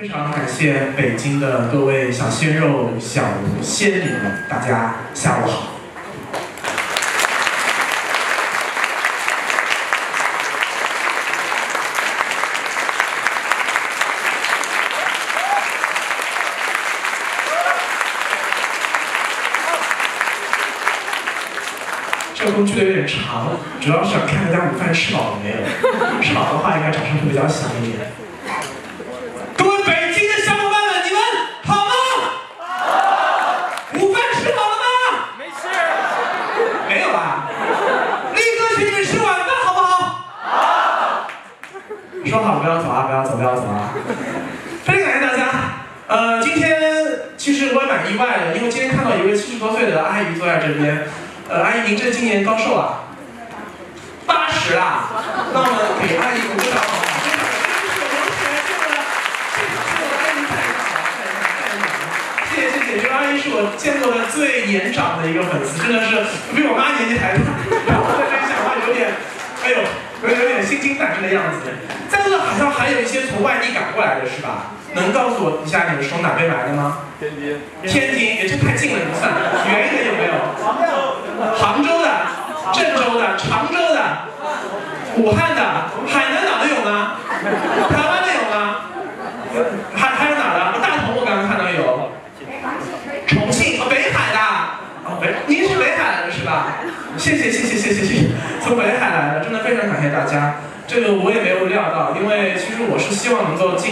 非常感谢北京的各位小鲜肉、小仙女们，大家下午好。这个工具的有点长，主要是想看大家午饭吃饱了没有。吃饱的话，应该掌声会比较响一点。各位北京的小伙伴们，你们好吗？好。午饭吃饱了吗？没吃。没有啊。力哥请你们吃晚饭好不好？好。说好不要走啊，不要走，不要走啊。非常感谢大家。呃，今天其实我也蛮意外的，因为今天看到一位七十多岁的阿姨坐在这边。呃，阿姨，您这今年高寿啊？八十啦。那我们给阿姨鼓个掌，好不好？谢谢谢谢，这个阿姨是我见过的最年长的一个粉丝，真的是比我妈年纪还大。然后在这里讲话有点，哎呦，有有点心惊胆战的样子。在座好像还有一些从外地赶过来的是吧？能告诉我一下你们从哪边来的吗？天津。天津，也这太近了，你算。远一点有没有？杭州的、郑州的、常州的、武汉的、海南岛的有吗？台湾的有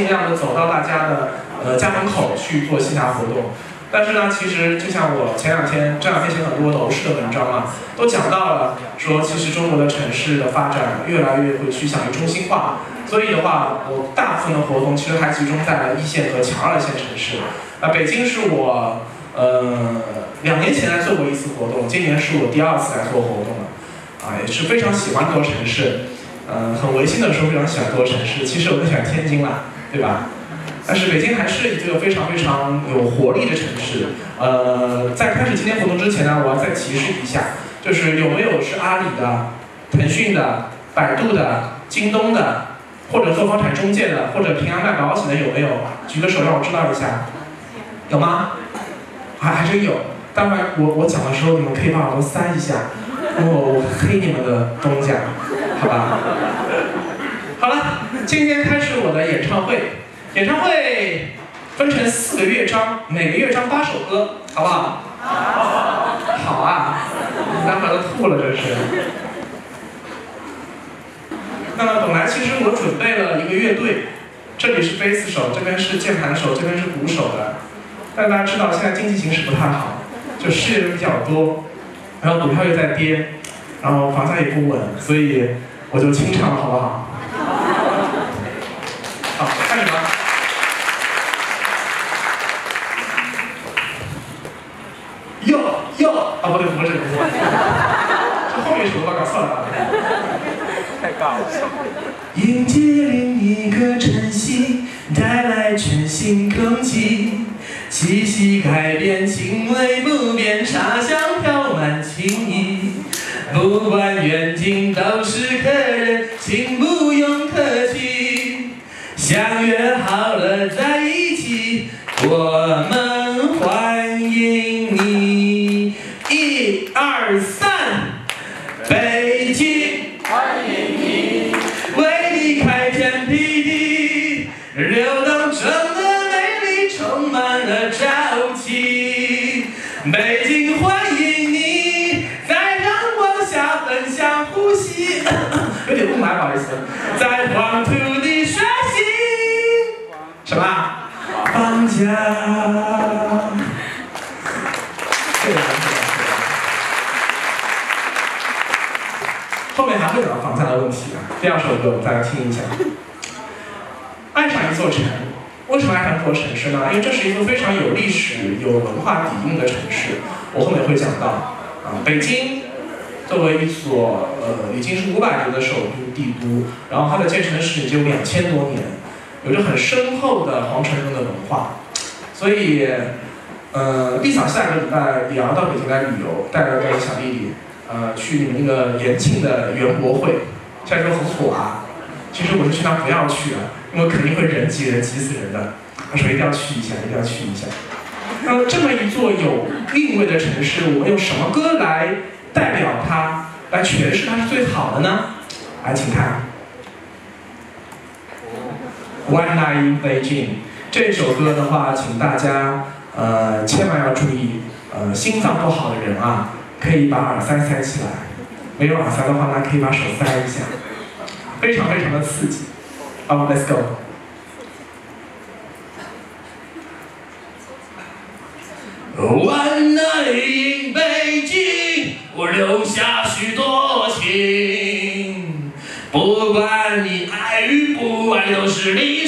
量的走到大家的呃家门口去做线下活动。但是呢，其实就像我前两天这两天写很多楼市的文章啊，都讲到了，说其实中国的城市的发展越来越会趋向于中心化，所以的话，我大部分的活动其实还集中在一线和强二线城市。啊，北京是我呃两年前来做过一次活动，今年是我第二次来做活动了，啊，也是非常喜欢这座城市，嗯，很违心的说非常喜欢这座城市，其实我更喜欢天津啦，对吧？但是北京还是一个非常非常有活力的城市。呃，在开始今天活动之前呢，我要再提示一下，就是有没有是阿里的、腾讯的、百度的、京东的，或者做房产中介的，或者平安卖保险的有没有？举个手让我知道一下。有吗？还还真有。待会我我讲的时候，你们可以把耳朵塞一下，我我黑你们的东家，好吧？好了，今天开始我的演唱会。演唱会分成四个乐章，每个乐章八首歌，好不好？好。好啊，待会都吐了这是。那么本来其实我准备了一个乐队，这里是贝斯手，这边是键盘手，这边是鼓手的。但大家知道现在经济形势不太好，就失业人比较多，然后股票又在跌，然后房价也不稳，所以我就清唱了，好不好？好，开始吧。哟哟，啊不对，不是我，这后面一首歌搞错了。太尬了。迎接另一个晨曦，带来全新空气，气息改变，情味不变，茶香第二首歌我们再来听一下。爱上一座城，为什么爱上一座城市呢？因为这是一座非常有历史、有文化底蕴的城市。我后面会讲到。啊，北京作为一所呃已经是五百年的首都帝都，然后它的建成史已经有两千多年，有着很深厚的皇城中的文化。所以，呃，丽嫂下个礼拜也要到北京来旅游，带着个小弟弟。呃，去你们那个延庆的园博会，现在说很火啊。其实我是劝他不要去啊，因为肯定会人挤人挤死人的。他说一定要去一下，一定要去一下。那么这么一座有韵味的城市，我们用什么歌来代表它，来诠释它是最好的呢？来，请看《One Night in Beijing》这首歌的话，请大家呃千万要注意，呃心脏不好的人啊，可以把耳塞塞起来；没有耳塞的话呢，可以把手塞一下，非常非常的刺激。好，Let's go。One night in 北京，我留下许多情。不管你爱与不爱，都是历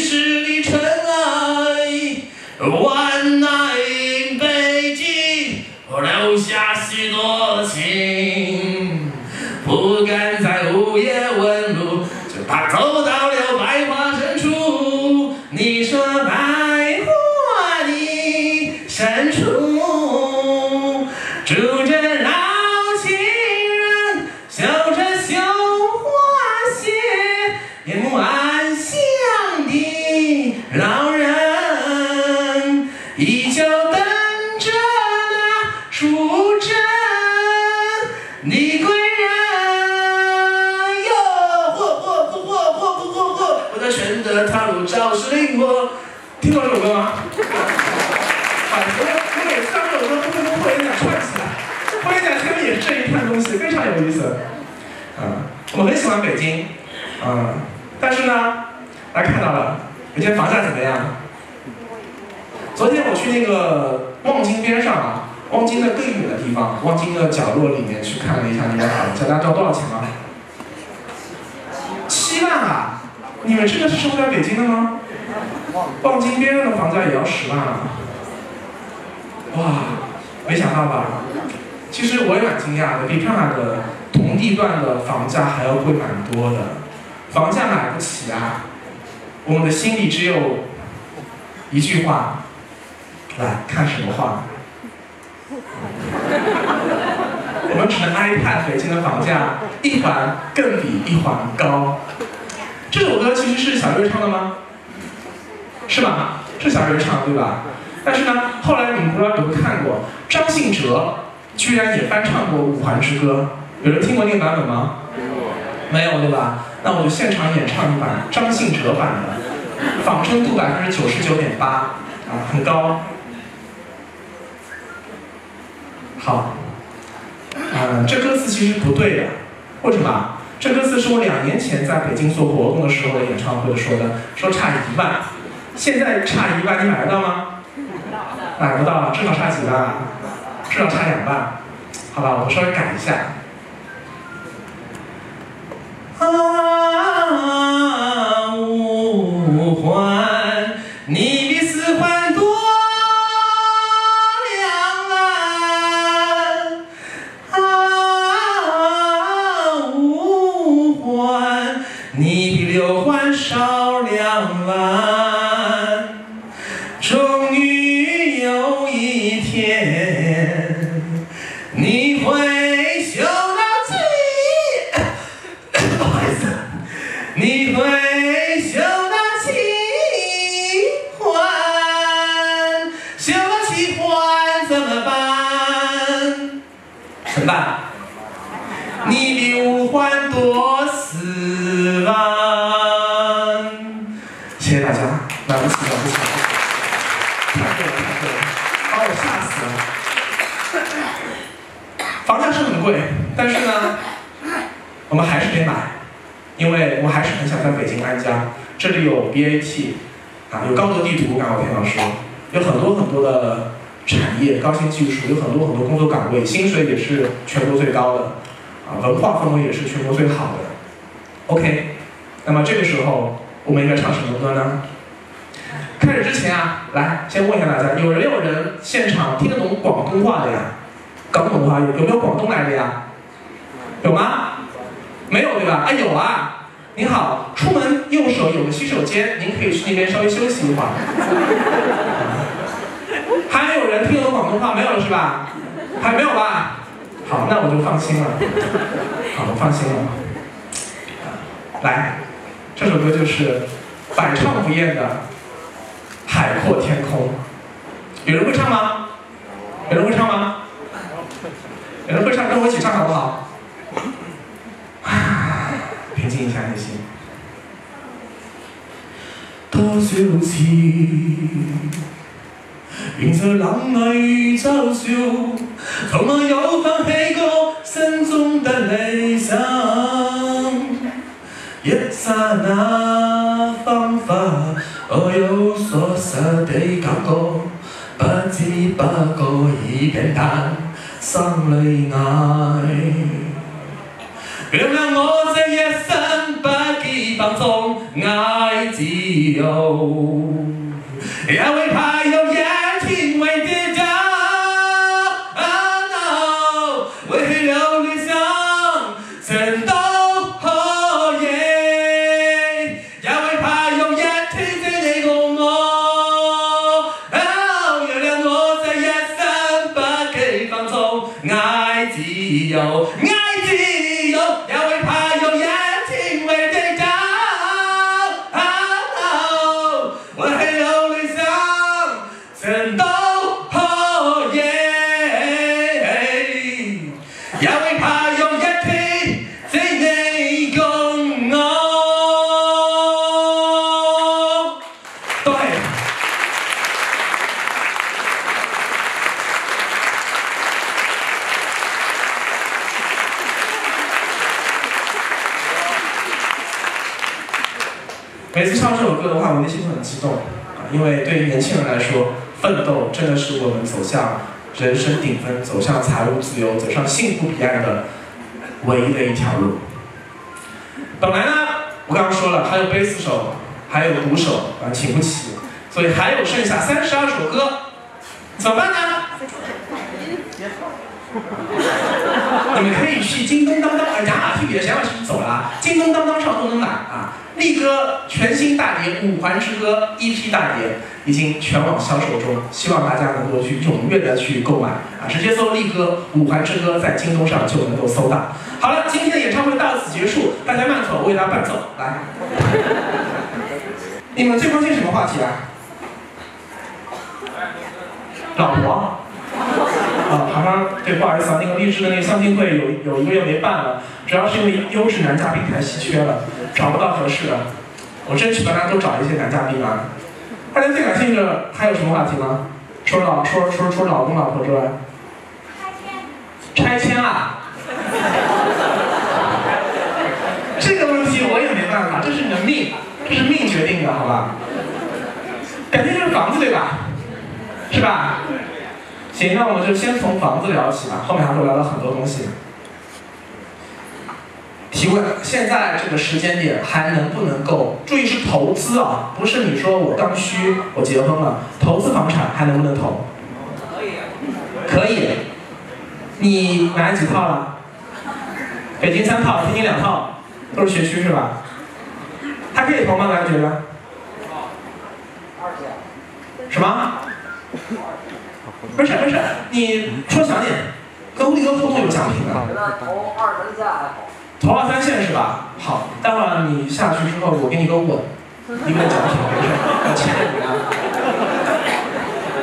望京的角落里面去看了一下那边房价，大家知道多少钱吗？七万啊！你们真的是生活在北京的吗？望京边上的房价也要十万啊！哇，没想到吧？其实我也蛮惊讶的，比上海的同地段的房价还要贵蛮多的。房价买不起啊！我们的心里只有一句话，来看什么话？我们只能哀叹北京的房价一环更比一环高。这首歌其实是小岳唱的吗？是吧？是小岳唱的对吧？但是呢，后来你们不知道有没有看过，张信哲居然也翻唱过《五环之歌》，有人听过那个版本吗？没有对吧？那我就现场演唱一版张信哲版的，仿真度百分之九十九点八，啊，很高。好，呃，这歌词其实不对的，为什么？这歌词是我两年前在北京做活动的时候的演唱会说的，说差一万，现在差一万，你买得到吗？买不到，至少差几万？至少差两万。好吧，我稍微改一下。啊，五环，怎么办？你比五环多四万。谢谢大家，买不起了不起，太贵了太贵了，把我吓死了。房价是很贵，但是呢，我们还是得买，因为我还是很想在北京安家。这里有 BAT，啊，有高德地图，刚刚我听到说，有很多很多的产业、高新技术，有很多很多工作岗位，薪水也是全国最高的，啊，文化氛围也是全国最好的。OK，那么这个时候我们应该唱什么歌呢？开始之前啊，来先问一下大家，有人有人现场听得懂广东话的呀？搞不懂的话，有有没有广东来的呀？有吗？没有对吧？哎有啊。您好，出门右手有个洗手间，您可以去那边稍微休息一会儿。人听得懂广东话没有了是吧？还没有吧？好，那我就放心了。好，我放心了。来，这首歌就是百唱不厌的《海阔天空。有人会唱吗？有人会唱吗？有人会唱，跟我一起唱好不好？平静一下内心。多少次，迎着冷泪嘲笑，从没有放弃过心中的理想。一刹那芳华，我有所失的感覺，不知不覺已變淡，心裏愛。原諒我這一生不羈放縱，愛自由，也會怕斗真的是我们走向人生顶峰、走向财务自由、走向幸福彼岸的唯一的一条路。本来呢，我刚刚说了，还有贝斯手，还有鼓手啊，请不起，所以还有剩下三十二首歌，怎么办呢？你们可以去京东当当，呃，亚马逊别亚马逊走了，京东当当上都能买啊。力哥全新大碟《五环之歌》EP 大碟已经全网销售中，希望大家能够去踊跃的去购买啊，直接搜力哥《五环之歌》在京东上就能够搜到。好了，今天的演唱会到此结束，大家慢走，我为大家伴奏，来。你们最关心什么话题啊？老婆。啊，好像对，不好意思啊，那个励志的那个相亲会有有一个月没办了，主要是因为优质男嘉宾太稀缺了，找不到合适的。我争取帮大家多找一些男嘉宾啊。大家最感兴趣的还有什么话题吗？除了老除了除了除了老公老婆之外，拆迁拆迁啊？这个问题我也没办法，这是你的命，这是命决定的，好吧？感兴趣是房子对吧？是吧？行，那我们就先从房子聊起吧，后面还会聊到很多东西。提问：现在这个时间点还能不能够？注意是投资啊，不是你说我刚需，我结婚了，投资房产还能不能投？可以。可以。你买几套了？北京三套，天津两套，都是学区是吧？还可以投吗？大家觉得？什么？不是不是，你说详点，跟力哥互动有奖品的。投二三下还好。投二三线是吧？好，待会儿你下去之后，我给你个吻，一个奖品，没事，我牵着你啊。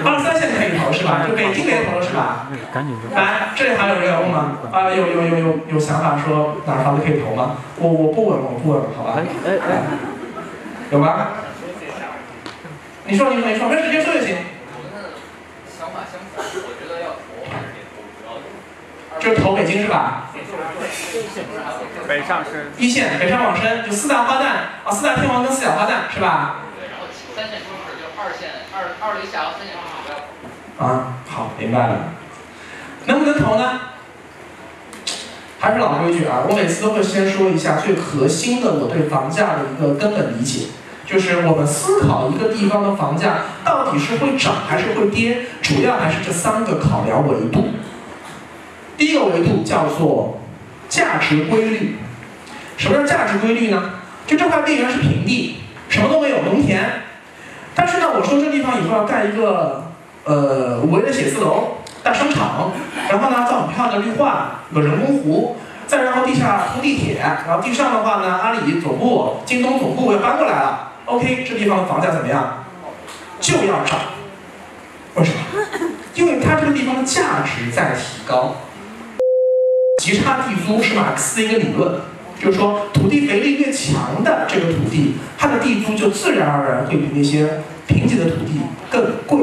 二三线可以投是吧？就北京别投了是吧？赶紧说。来，这里还有人要问吗？啊，有有有有有想法说哪儿房子可以投吗？我我不稳，我不稳，好吧？哎哎哎，有吗？你说你说你说，没事直接说就行。我们的想法相反，我觉得要投还是得投，主要就是投北京是吧？北上深。一线北上广深就四大花旦啊，四大天王跟四小花旦是吧？对，然后三线城市就二线、二二类下和三线城市不要投。啊，好，明白了。能不能投呢？还是老规矩啊，我每次都会先说一下最核心的我对房价的一个根本理解，就是我们思考一个地方的房价到底是会涨还是会跌，主要还是这三个考量维度。第一个维度叫做价值规律。什么叫价值规律呢？就这块地原是平地，什么都没有，农田。但是呢，我说这地方以后要盖一个呃五维的写字楼、大商场，然后呢造很漂亮的绿化，有人工湖，再然后地下通地铁，然后地上的话呢，阿里总部、京东总部要搬过来了。OK，这地方的房价怎么样？就要涨。为什么？因为它这个地方的价值在提高。极差地租是马克思的一个理论，就是说土地肥力越强的这个土地，它的地租就自然而然会比那些贫瘠的土地更贵。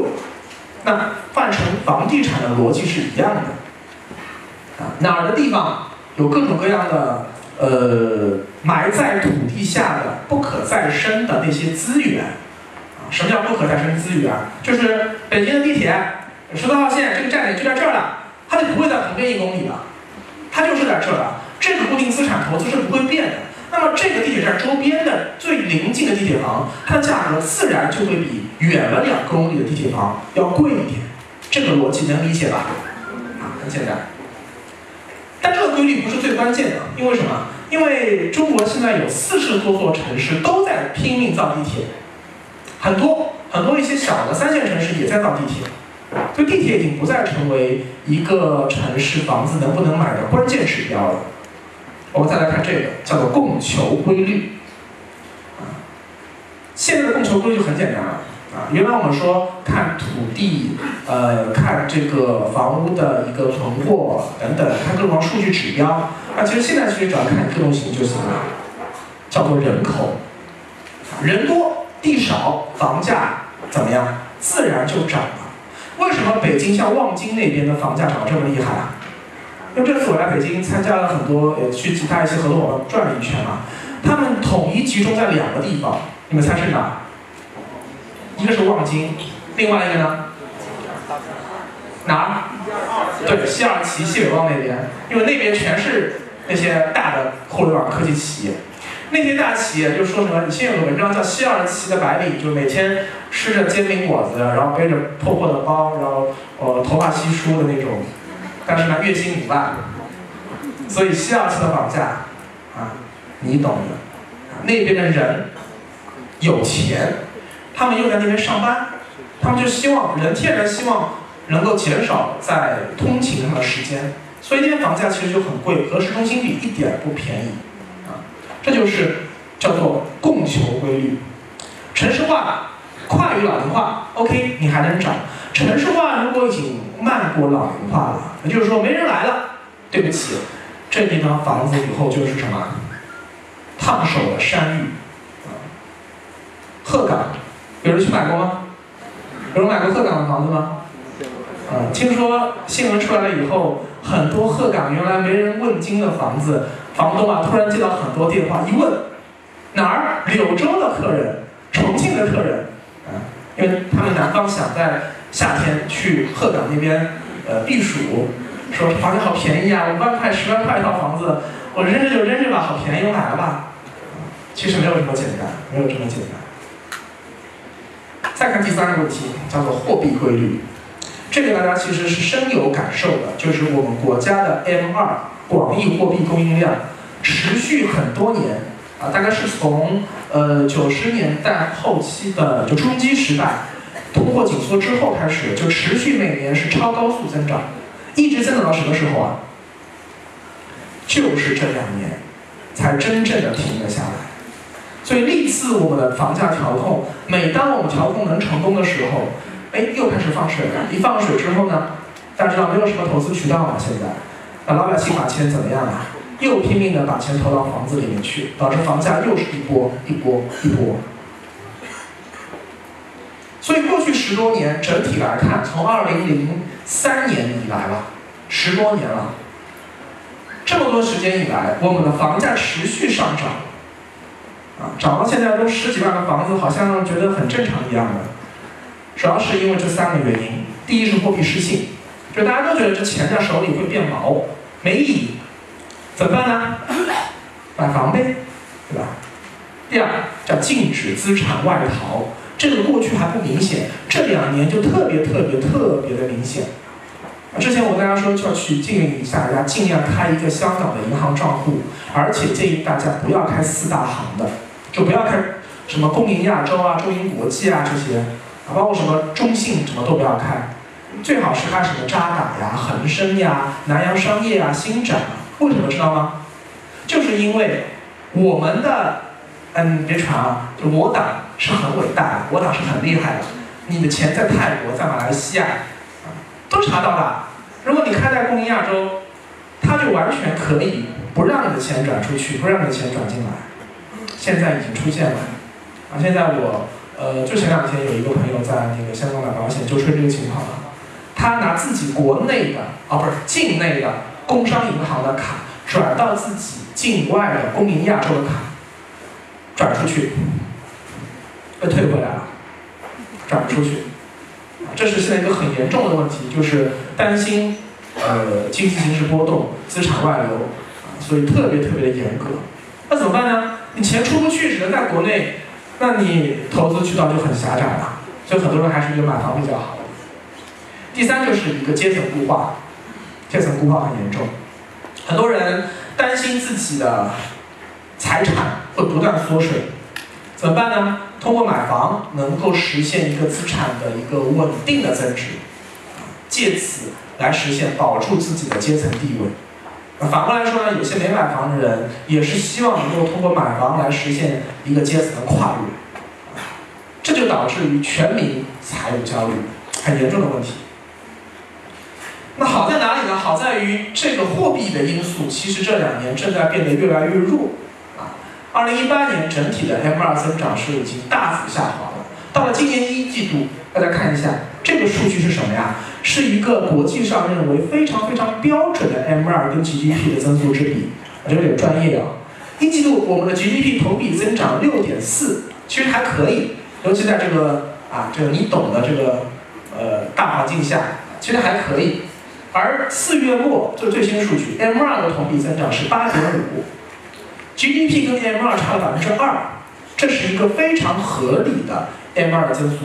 那换成房地产的逻辑是一样的。啊，哪儿的地方有各种各样的呃埋在土地下的不可再生的那些资源。啊，什么叫不可再生资源？就是北京的地铁十四号线这个站点就在这儿了，它就不会在旁边一公里了。它就是在这儿，这个固定资产投资是不会变的。那么这个地铁站周边的最临近的地铁房，它的价格自然就会比远了两公里的地铁房要贵一点。这个逻辑能理解吧？啊，很简单。但这个规律不是最关键的，因为什么？因为中国现在有四十多座城市都在拼命造地铁，很多很多一些小的三线城市也在造地铁。所以地铁已经不再成为一个城市房子能不能买的关键指标了。我们再来看这个，叫做供求规律。啊，现在的供求规律很简单了。啊，原来我们说看土地，呃，看这个房屋的一个存货等等，看各种数据指标。那其实现在其实只要看一个东西就行了，叫做人口。人多地少，房价怎么样？自然就涨了。为什么北京像望京那边的房价涨得这么厉害啊？因为这次我来北京参加了很多，也去其他一些合作伙伴转了一圈嘛，他们统一集中在两个地方，你们猜是哪？一个是望京，另外一个呢？哪？对，西二旗、西北望那边，因为那边全是那些大的互联网科技企业。那些大企业就说什么？以前有个文章叫《西二旗的白领》，就每天吃着煎饼果子，然后背着破破的包，然后呃头发稀疏的那种，但是呢月薪五万。所以西二旗的房价啊，你懂的。那边的人有钱，他们又在那边上班，他们就希望人天然希望能够减少在通勤上的时间，所以那边房价其实就很贵，和市中心比一点不便宜。这就是叫做供求规律。城市化快于老龄化，OK，你还能涨。城市化如果已经慢过老龄化了，也就是说没人来了，对不起，这地方房子以后就是什么？烫手的山芋。鹤岗，有人去买过吗？有人买过鹤岗的房子吗？啊，听说新闻出来了以后，很多鹤岗原来没人问津的房子。房东啊，突然接到很多电话，一问哪儿？柳州的客人，重庆的客人，啊，因为他们南方想在夏天去鹤岗那边呃避暑，说房价好便宜啊，五万块、十万块一套房子，我扔着就扔着吧，好便宜，我买了吧。其实没有这么简单，没有这么简单。再看第三个问题，叫做货币规律，这个大家其实是深有感受的，就是我们国家的 M 二。广义货币供应量持续很多年啊，大概是从呃九十年代后期的就冲击时代，通货紧缩之后开始，就持续每年是超高速增长，一直增长到什么时候啊？就是这两年才真正的停了下来。所以历次我们的房价调控，每当我们调控能成功的时候，哎，又开始放水了。一放水之后呢，大家知道没有什么投资渠道嘛，现在。那老百姓把钱怎么样啊？又拼命的把钱投到房子里面去，导致房价又是一波一波一波。所以过去十多年整体来看，从二零零三年以来了，十多年了，这么多时间以来，我们的房价持续上涨，啊，涨到现在都十几万的房子，好像觉得很正常一样的。主要是因为这三个原因：第一是货币失信，就大家都觉得这钱在手里会变毛。没意义，怎么办呢？买房呗，对吧？第二叫禁止资产外逃，这个过去还不明显，这两年就特别特别特别的明显。之前我跟大家说就要去建议一下大家尽量开一个香港的银行账户，而且建议大家不要开四大行的，就不要开什么工银亚洲啊、中银国际啊这些，啊，包括什么中信什么都不要开。最好是开什么渣打呀、恒生呀、南洋商业啊、新展，为什么知道吗？就是因为我们的，嗯，别传啊，就我党是很伟大的，我党是很厉害的，你的钱在泰国、在马来西亚，都查到了。如果你开在供应亚洲，他就完全可以不让你的钱转出去，不让你的钱转进来。现在已经出现了，啊，现在我呃，就前两天有一个朋友在那个香港买保险，就出这个情况啊。他拿自己国内的啊，不是境内的工商银行的卡转到自己境外的供应亚洲的卡，转出去，被退回来了，转不出去。这是现在一个很严重的问题，就是担心呃经济形势波动、资产外流，所以特别特别的严格。那怎么办呢？你钱出不去，只能在国内，那你投资渠道就很狭窄了。所以很多人还是觉得买房比较好。第三就是一个阶层固化，阶层固化很严重，很多人担心自己的财产会不断缩水，怎么办呢？通过买房能够实现一个资产的一个稳定的增值，借此来实现保住自己的阶层地位。反过来说呢，有些没买房的人也是希望能够通过买房来实现一个阶层的跨越，这就导致于全民财务焦虑，很严重的问题。那好在哪里呢？好在于这个货币的因素，其实这两年正在变得越来越弱。啊，二零一八年整体的 M 二增长是已经大幅下滑了。到了今年一季度，大家看一下这个数据是什么呀？是一个国际上认为非常非常标准的 M 二跟 GDP 的增速之比。啊，这有点专业啊。一季度我们的 GDP 同比增长六点四，其实还可以，尤其在这个啊这个你懂的这个呃大环境下，其实还可以。而四月末这最新数据，M2 的同比增长是八点五，GDP 跟 M2 差了百分之二，这是一个非常合理的 M2 的增速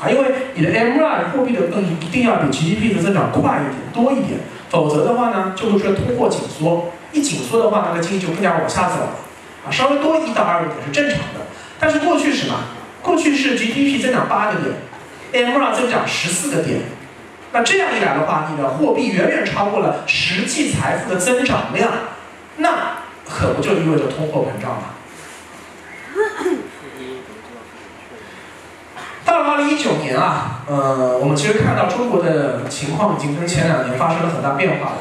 啊，因为你的 M2 货币的更一定要比 GDP 的增长快一点、多一点，否则的话呢，就会出现通货紧缩，一紧缩的话，那个经济就更加往下走了啊，稍微多一到二个点是正常的，但是过去是什么？过去是 GDP 增长八个点，M2 增长十四个点。那这样一来的话，你的货币远远超过了实际财富的增长量，那可不就意味着通货膨胀吗？到二零一九年啊，呃，我们其实看到中国的情况已经跟前两年发生了很大变化了。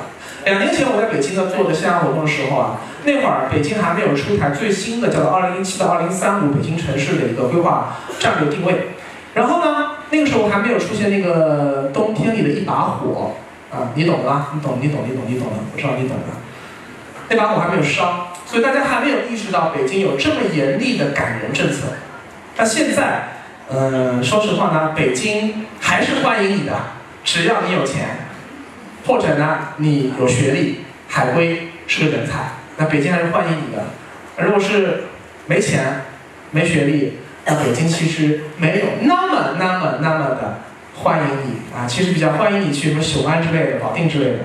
两年前我在北京呢做的线下活动的时候啊，那会儿北京还没有出台最新的叫做二零一七到二零三五北京城市的一个规划战略定位，然后呢？那个时候还没有出现那个冬天里的一把火啊，你懂的，你懂，你懂，你懂，你懂的，我知道你懂的。那把火还没有烧，所以大家还没有意识到北京有这么严厉的赶人政策。那现在，嗯，说实话呢，北京还是欢迎你的，只要你有钱，或者呢你有学历，海归是个人才，那北京还是欢迎你的。如果是没钱、没学历，那北京其实没有那么、那么、那么的欢迎你啊，其实比较欢迎你去什么雄安之类的、保定之类的。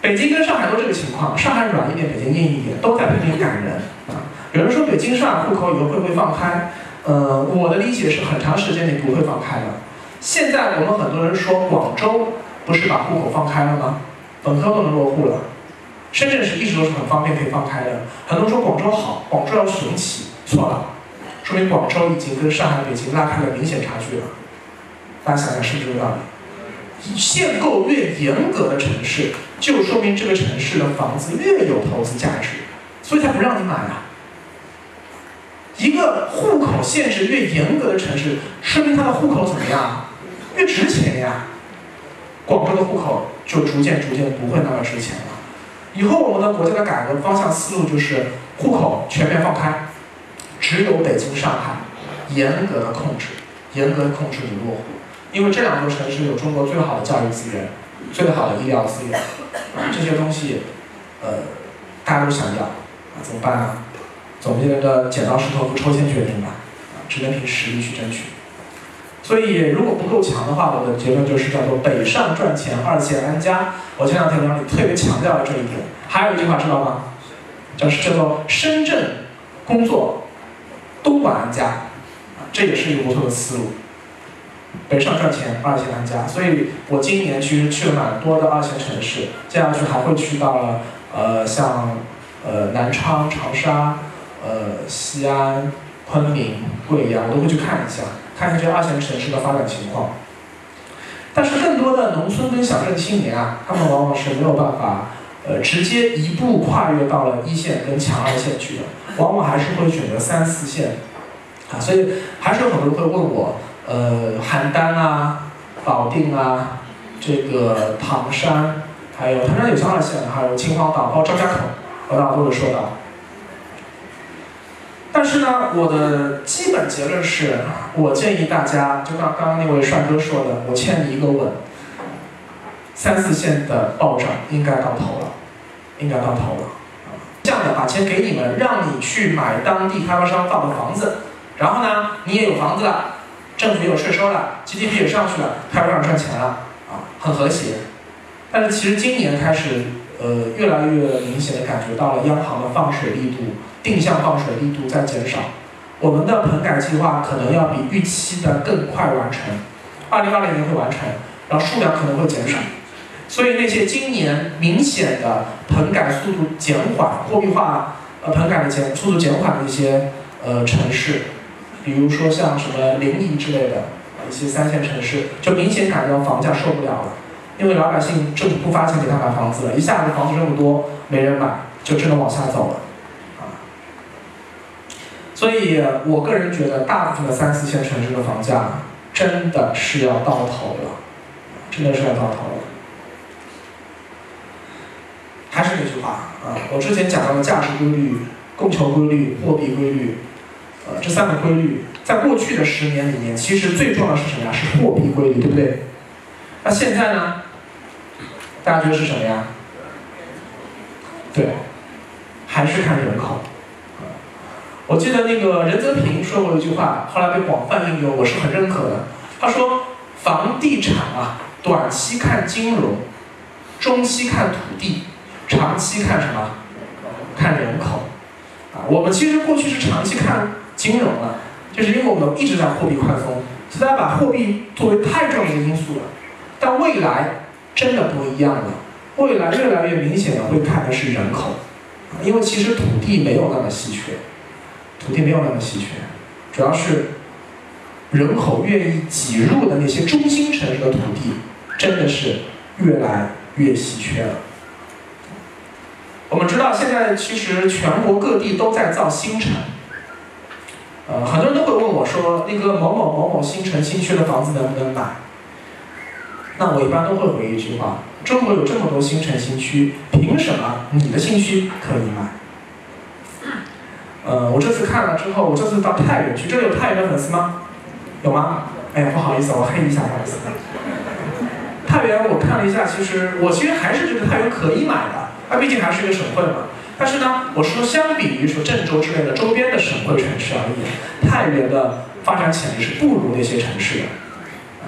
北京跟上海都这个情况，上海软一点，北京硬一点，都在拼命赶人啊。有人说北京上海户口以后会不会放开？呃，我的理解是很长时间内不会放开的。现在我们很多人说广州不是把户口放开了吗？本科都能落户了。深圳是一直都是很方便可以放开的。很多人说广州好，广州要雄起。错了，说明广州已经跟上海、北京拉开了明显差距了。大家想想是不是这个道理？限购越严格的城市，就说明这个城市的房子越有投资价值，所以才不让你买啊。一个户口限制越严格的城市，说明它的户口怎么样？越值钱呀。广州的户口就逐渐逐渐不会那么值钱了。以后我们的国家的改革方向思路就是户口全面放开。只有北京、上海严格的控制，严格控制你落户，因为这两座城市有中国最好的教育资源，最好的医疗资源，这些东西，呃，大家都想要，啊，怎么办呢？总结的剪刀石头布抽签决定吧，啊，只能凭实力去争取。所以如果不够强的话，我的结论就是叫做北上赚钱，二线安家。我前两天文章里特别强调了这一点。还有一句话知道吗？叫是叫做深圳工作。东莞安家，啊，这也是一个不错的思路。北上赚钱，二线安家。所以我今年其实去了蛮多的二线城市，接下去还会去到了呃像呃南昌、长沙、呃西安、昆明、贵阳，我都会去看一下。看一下这二线城市的发展情况。但是更多的农村跟小镇青年啊，他们往往是没有办法，呃，直接一步跨越到了一线跟强二线去的，往往还是会选择三四线，啊，所以还是有很多人会问我，呃，邯郸啊、保定啊、这个唐山，还有唐山有强二线，还有秦皇岛，包括张家口，我大多都说到。但是呢，我的基本结论是，我建议大家，就像刚刚那位帅哥说的，我欠你一个吻。三四线的暴涨应该到头了，应该到头了。这样的把钱给你们，让你去买当地开发商造的房子，然后呢，你也有房子了，政府也有税收了，GDP 也上去了，开发商赚钱了，啊，很和谐。但是其实今年开始，呃，越来越明显的感觉到了央行的放水力度。定向放水力度在减少，我们的棚改计划可能要比预期的更快完成，二零二零年会完成，然后数量可能会减少，所以那些今年明显的棚改速度减缓、货币化呃棚改的减速度减缓的一些呃城市，比如说像什么临沂之类的一些三线城市，就明显感觉到房价受不了了，因为老百姓政府不发钱给他买房子了，一下子房子这么多没人买，就只能往下走了。所以，我个人觉得，大部分的三四线城市的房价真的是要到头了，真的是要到头了。还是那句话啊，我之前讲到的价值规律、供求规律、货币规律，呃，这三个规律，在过去的十年里面，其实最重要的是什么呀？是货币规律，对不对？那现在呢？大家觉得是什么呀？对，还是看人口。我记得那个任泽平说过一句话，后来被广泛应用，我是很认可的。他说：“房地产啊，短期看金融，中期看土地，长期看什么？看人口。”啊，我们其实过去是长期看金融了，就是因为我们一直在货币宽松，所以大家把货币作为太重要的因素了。但未来真的不一样了，未来越来越明显的会看的是人口，因为其实土地没有那么稀缺。土地没有那么稀缺，主要是人口愿意挤入的那些中心城市的土地，真的是越来越稀缺了。我们知道，现在其实全国各地都在造新城，呃，很多人都会问我说，那个某某某某新城新区的房子能不能买？那我一般都会回一句话：中国有这么多新城新区，凭什么你的新区可以买？呃，我这次看了之后，我这次到太原去，这里有太原的粉丝吗？有吗？哎呀，不好意思，我黑一下，不好意思。太原我看了一下，其实我其实还是觉得太原可以买的，它毕竟还是一个省会嘛。但是呢，我是说相比于说郑州之类的周边的省会城市而言，太原的发展潜力是不如那些城市的。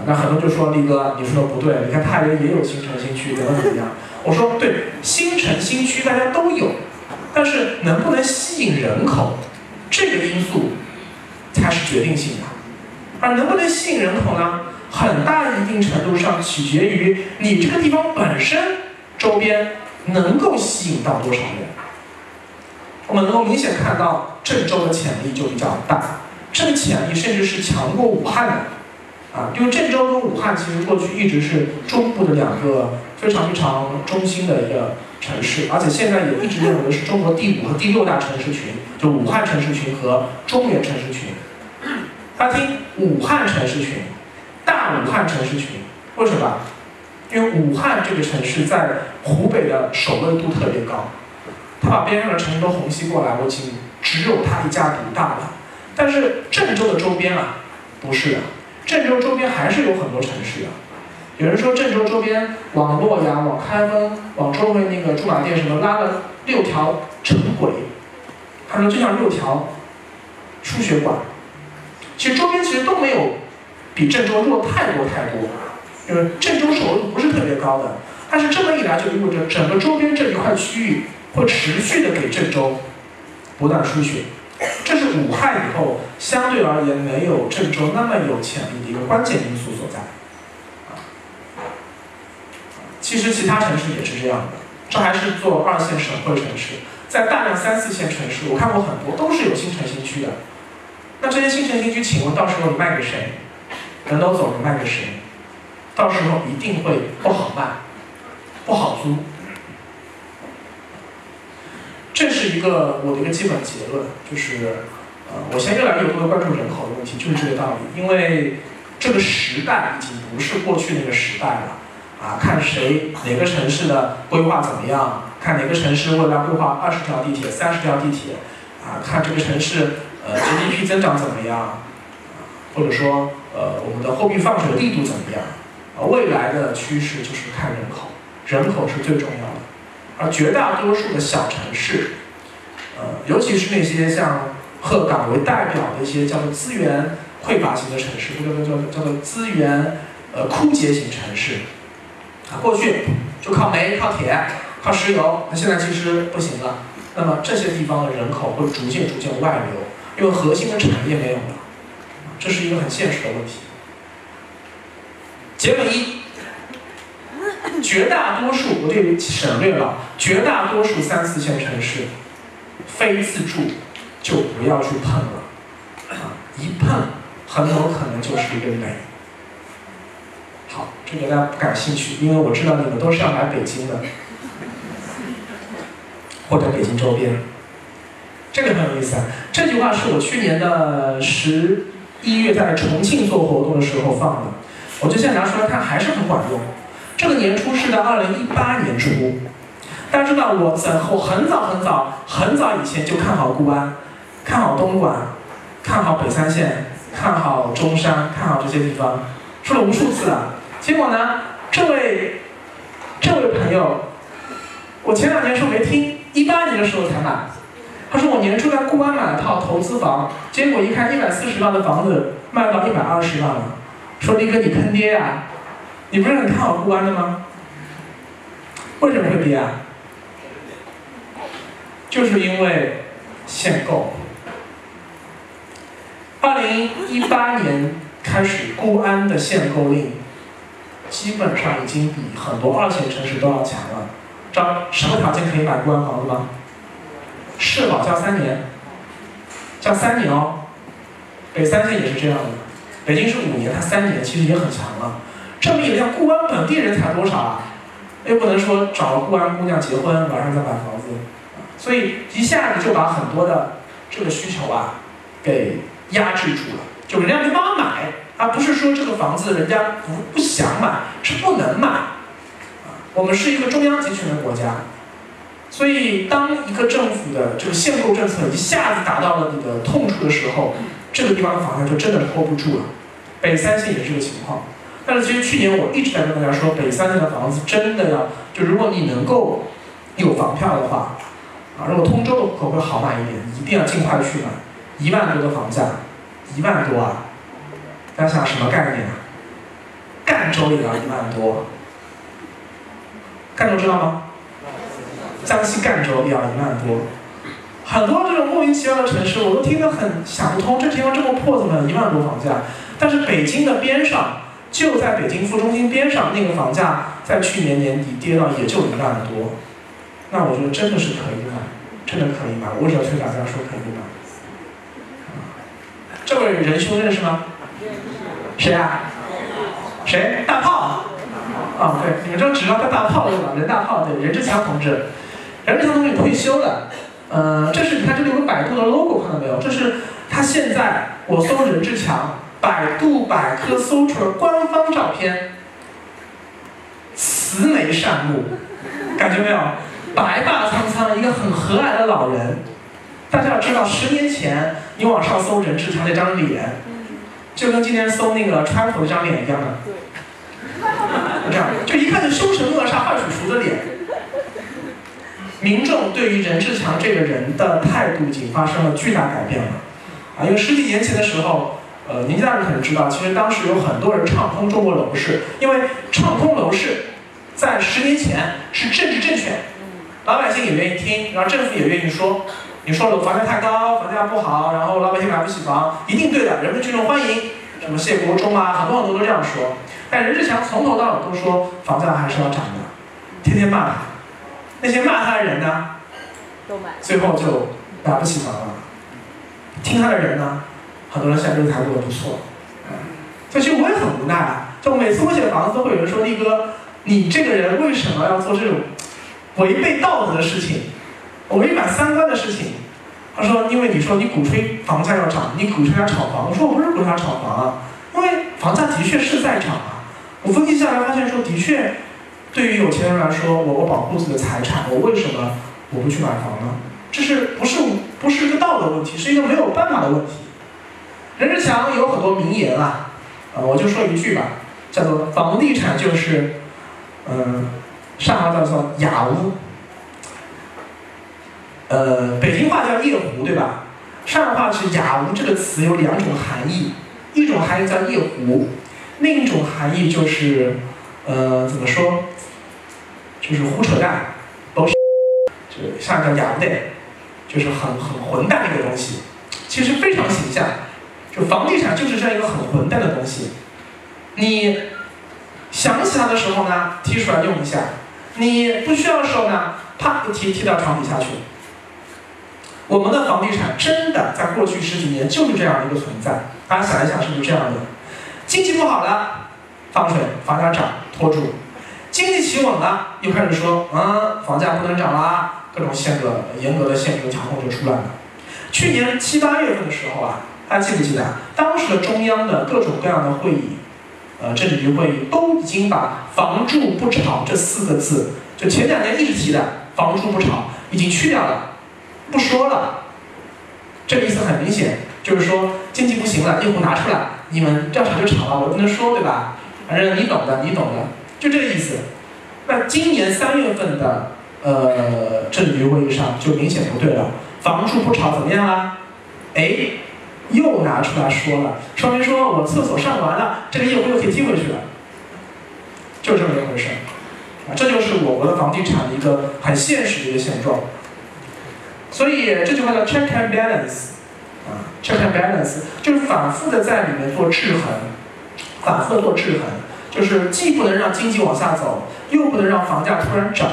那很多就说力哥，你说的不对，你看太原也有新城新区，怎么怎么样？我说对，新城新区大家都有。但是能不能吸引人口，这个因素才是决定性的。而能不能吸引人口呢？很大一定程度上取决于你这个地方本身周边能够吸引到多少人。我们能够明显看到郑州的潜力就比较大，这个潜力甚至是强过武汉的。啊，因为郑州跟武汉其实过去一直是中部的两个非常非常中心的一个。城市，而且现在也一直认为是中国第五和第六大城市群，就武汉城市群和中原城市群。大家听，武汉城市群，大武汉城市群，为什么？因为武汉这个城市在湖北的首位度特别高，它把边上的城市都虹吸过来，我仅只有它一家独大了。但是郑州的周边啊，不是的，郑州周边还是有很多城市的。有人说郑州周边往洛阳、往开封、往周围那个驻马店什么拉了六条城轨，他说就像六条输血管。其实周边其实都没有比郑州弱太多太多，因为郑州首位不是特别高的，但是这么一来就意味着整个周边这一块区域会持续的给郑州不断输血，这是武汉以后相对而言没有郑州那么有潜力的一个关键因素所在。其实其他城市也是这样的，这还是做二线省会城市，在大量三四线城市，我看过很多都是有新城新区的，那这些新城新区，请问到时候你卖给谁？人都走了，卖给谁？到时候一定会不好卖，不好租。这是一个我的一个基本结论，就是，呃，我现在越来越多的关注人口的问题，就是这个道理。因为这个时代已经不是过去那个时代了，啊，看谁哪个城市的规划怎么样，看哪个城市未来规划二十条地铁、三十条地铁，啊，看这个城市呃 GDP 增长怎么样，或者说呃我们的货币放水力度怎么样，啊，未来的趋势就是看人口，人口是最重要的。而绝大多数的小城市，呃，尤其是那些像鹤岗为代表的一些叫做资源匮乏型的城市，或者叫叫叫做资源呃枯竭型城市，啊，过去就靠煤、靠铁、靠石油，那现在其实不行了。那么这些地方的人口会逐渐逐渐外流，因为核心的产业没有了，这是一个很现实的问题。结论一。绝大多数，我这里省略了，绝大多数三四线城市，非自住就不要去碰了，一碰很有可能就是一个雷。好，这个大家不感兴趣，因为我知道你们都是要来北京的，或者北京周边，这个很有意思啊。这句话是我去年的十一月在重庆做活动的时候放的，我就现在拿出来看，还是很管用。这个年初是在二零一八年初，大家知道我在我很早很早很早以前就看好固安，看好东莞，看好北三县，看好中山，看好这些地方，说了无数次了。结果呢，这位这位朋友，我前两年说没听，一八年的时候才买。他说我年初在固安买了套投资房，结果一看一百四十万的房子卖到一百二十万了，说力哥你坑爹呀！你不是很看好固安的吗？为什么会跌啊？就是因为限购。二零一八年开始，固安的限购令基本上已经比很多二线城市都要强了。知道什么条件可以买固安房子吗？社保交三年，交三年哦。北三县也是这样的，北京是五年，它三年，其实也很强了。证明像固安本地人才多少啊？又不能说找个固安姑娘结婚，晚上再买房子，所以一下子就把很多的这个需求啊给压制住了，就人家没办法买，而不是说这个房子人家不不想买，是不能买。我们是一个中央集权的国家，所以当一个政府的这个限购政策一下子达到了你的痛处的时候，这个地方的房价就真的 hold 不住了。北三县也是个情况。但是其实去年我一直在跟大家说，北三县的房子真的要，就如果你能够有房票的话，啊，如果通州的户口会好买一点，一定要尽快去买。一万多的房价，一万多啊！大家想什么概念啊？赣州也要一万多，赣州知道吗？江西赣州也要一万多，很多这种莫名其妙的城市，我都听得很想不通，这地方这么破，怎么一万多房价？但是北京的边上。就在北京副中心边上，那个房价在去年年底跌到也就一万多，那我觉得真的是可以买，真的可以买。我只要推大家说可以买。这位仁兄认识吗？谁啊？谁？大炮。啊，对，你们这只要叫大炮对吧？任大炮，对，任志强同志。任志强同志退休了。呃，这是你看这里有个百度的 logo，看到没有？这是他现在我搜任志强。百度百科搜出了官方照片，慈眉善目，感觉没有？白发苍苍，一个很和蔼的老人。大家要知道，十年前你往上搜任志强那张脸，就跟今天搜那个川普那张脸一样的，这样，就一看就凶神恶煞、坏叔叔的脸。民众对于任志强这个人的态度已经发生了巨大改变了，啊，因为十几年前的时候。呃，年纪大人可能知道，其实当时有很多人唱空中国楼市，因为唱空楼市，在十年前是政治正确，老百姓也愿意听，然后政府也愿意说，你说楼房价太高，房价不好，然后老百姓买不起房，一定对的，人民群众欢迎，什么谢国忠啊，很多很多都这样说。但任志强从头到尾都说房价还是要涨的，天天骂他，那些骂他的人呢，最后就买不起房了，听他的人呢。很多人现在日子还过得不错。所以其实我也很无奈啊。就每次我写房子，都会有人说：“力哥，你这个人为什么要做这种违背道德的事情，违反三观的事情？”他说：“因为你说你鼓吹房价要涨，你鼓吹它炒房。”我说：“我不是鼓吹它炒房啊，因为房价的确是在涨啊。我分析下来发现说，的确，对于有钱人来说，我我保护自己的财产，我为什么我不去买房呢？这是不是不是一个道德问题，是一个没有办法的问题。任志强有很多名言啊，呃，我就说一句吧。”叫做房地产就是，嗯，上海话叫做雅屋，呃，北京话叫夜壶，对吧？上海话是雅屋这个词有两种含义，一种含义叫夜壶，另一种含义就是，呃，怎么说？就是胡扯淡，都是，就是上海叫雅屋的，就是很很混蛋的一个东西，其实非常形象，房地产就是这样一个很混蛋的东西。你想起它的时候呢，提出来用一下；你不需要的时候呢，啪一提，提到床底下去。我们的房地产真的在过去十几年就是这样一个存在，大家想一想是不是这样的？经济不好了，放水，房价涨，拖住；经济企稳了，又开始说，嗯，房价不能涨啦，各种限额、严格的限制调控就出来了。去年七八月份的时候啊，大家记不记得啊？当时的中央的各种各样的会议。呃，政治局会议都已经把“房住不炒”这四个字，就前两年一直提的“房住不炒”已经去掉了，不说了。这个意思很明显，就是说经济不行了，业务拿出来，你们要炒就炒吧，我不能说，对吧？反正你懂的，你懂的，就这个意思。那今年三月份的呃政治局会议上就明显不对了，“房住不炒”怎么样啊？哎。又拿出来说了，说明说我厕所上完了，这个业务又可以踢回去了，就这么一回事儿啊，这就是我国的房地产的一个很现实的一个现状。所以这句话叫 check and balance，啊，check and balance 就是反复的在里面做制衡，反复的做制衡，就是既不能让经济往下走，又不能让房价突然涨。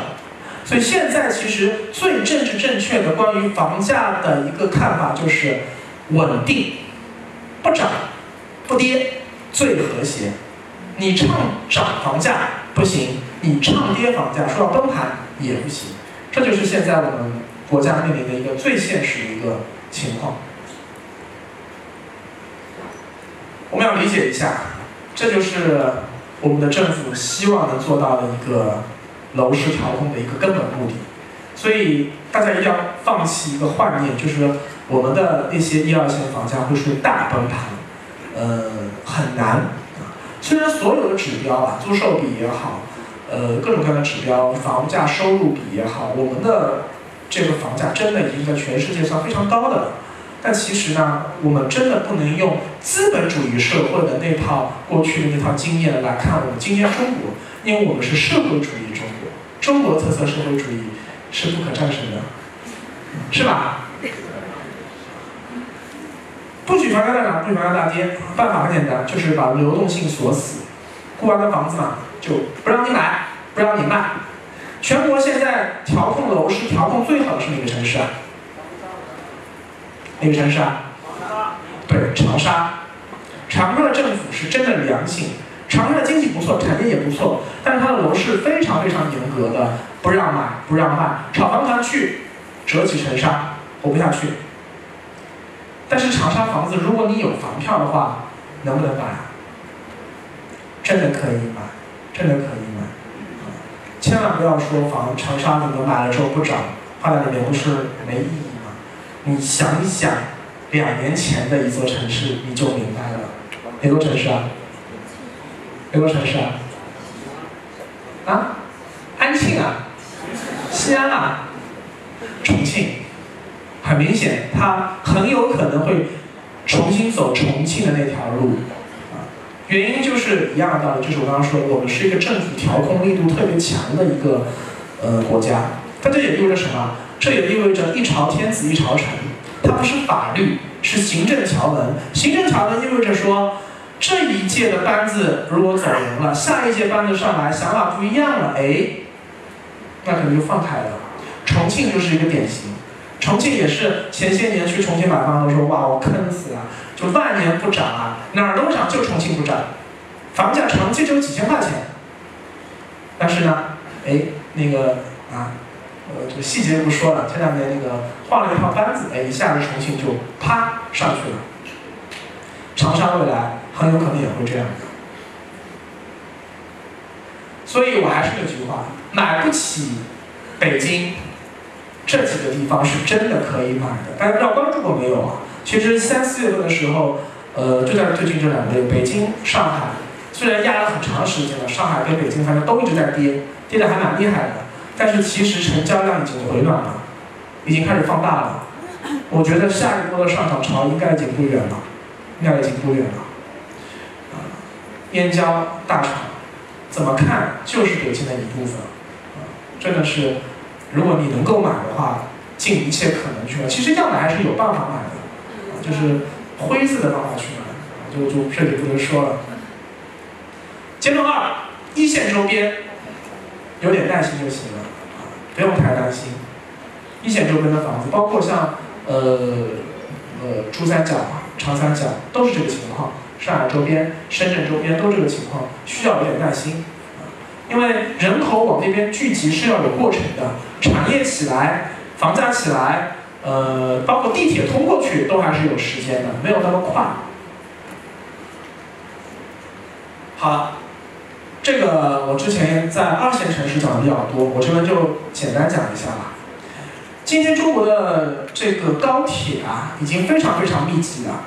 所以现在其实最政治正确的关于房价的一个看法就是。稳定，不涨，不跌，最和谐。你唱涨房价不行，你唱跌房价说要崩盘也不行。这就是现在我们国家面临的一个最现实的一个情况。我们要理解一下，这就是我们的政府希望能做到的一个楼市调控的一个根本目的。所以大家一定要放弃一个幻念，就是。我们的那些一二线房价会出现大崩盘，呃，很难。虽然所有的指标啊，租售比也好，呃，各种各样的指标，房价收入比也好，我们的这个房价真的已经在全世界算非常高的了。但其实呢，我们真的不能用资本主义社会的那套过去的那套经验来看我们今天中国，因为我们是社会主义中国，中国特色社会主义是不可战胜的，是吧？不许房价大涨，不许房价大跌，办法很简单，就是把流动性锁死。固完的房子嘛，就不让你买，不让你卖。全国现在调控楼市调控最好的是哪个城市啊？哪个城市啊？对，长沙。长沙的政府是真的良心，长沙的经济不错，产业也不错，但是它的楼市非常非常严格的，不让买，不让卖，炒房团去，折戟沉沙，活不下去。但是长沙房子，如果你有房票的话，能不能买？真的可以买，真的可以买。千万不要说房长沙怎么买了之后不涨，放在里面不是没意义吗？你想一想，两年前的一座城市，你就明白了。哪座城市啊？哪座城市啊？啊？安庆啊？西安啊？重庆？很明显，它很有可能会重新走重庆的那条路，啊，原因就是一样的道理，就是我刚刚说，我们是一个政府调控力度特别强的一个呃国家，但这也意味着什么？这也意味着一朝天子一朝臣，它不是法律，是行政条文。行政条文意味着说，这一届的班子如果走人了，下一届班子上来想法不一样了，哎，那可能就放开了。重庆就是一个典型。重庆也是前些年去重庆买房的时候，哇，我坑死了！就万年不涨啊，哪儿都涨，就重庆不涨，房价长期只有几千块钱。但是呢，哎，那个啊，呃，这个细节就不说了，前两年那个换了一套班子，哎，一下子重庆就啪上去了。长沙未来很有可能也会这样。所以我还是那句话，买不起北京这几个地方是真的可以买的。大家不知道关注过没有啊？其实三四月份的时候，呃，就在最近这两个月，北京、上海虽然压了很长时间了，上海跟北京反正都一直在跌，跌得还蛮厉害的。但是其实成交量已经回暖了，已经开始放大了。我觉得下一波的上涨潮应该已经不远了，应该已经不远了。啊，燕郊大厂。怎么看就是北京的一部分，真的是，如果你能够买的话，尽一切可能去买。其实要买还是有办法买的，就是灰色的方法去买，就就这里不能说了。阶段二，一线周边，有点耐心就行了，不用太担心。一线周边的房子，包括像呃呃珠三角、长三角，都是这个情况。上海周边、深圳周边都这个情况，需要有点耐心，因为人口往那边聚集是要有过程的，产业起来、房价起来，呃，包括地铁通过去都还是有时间的，没有那么快。好，这个我之前在二线城市讲的比较多，我这边就简单讲一下吧。今天中国的这个高铁啊，已经非常非常密集了。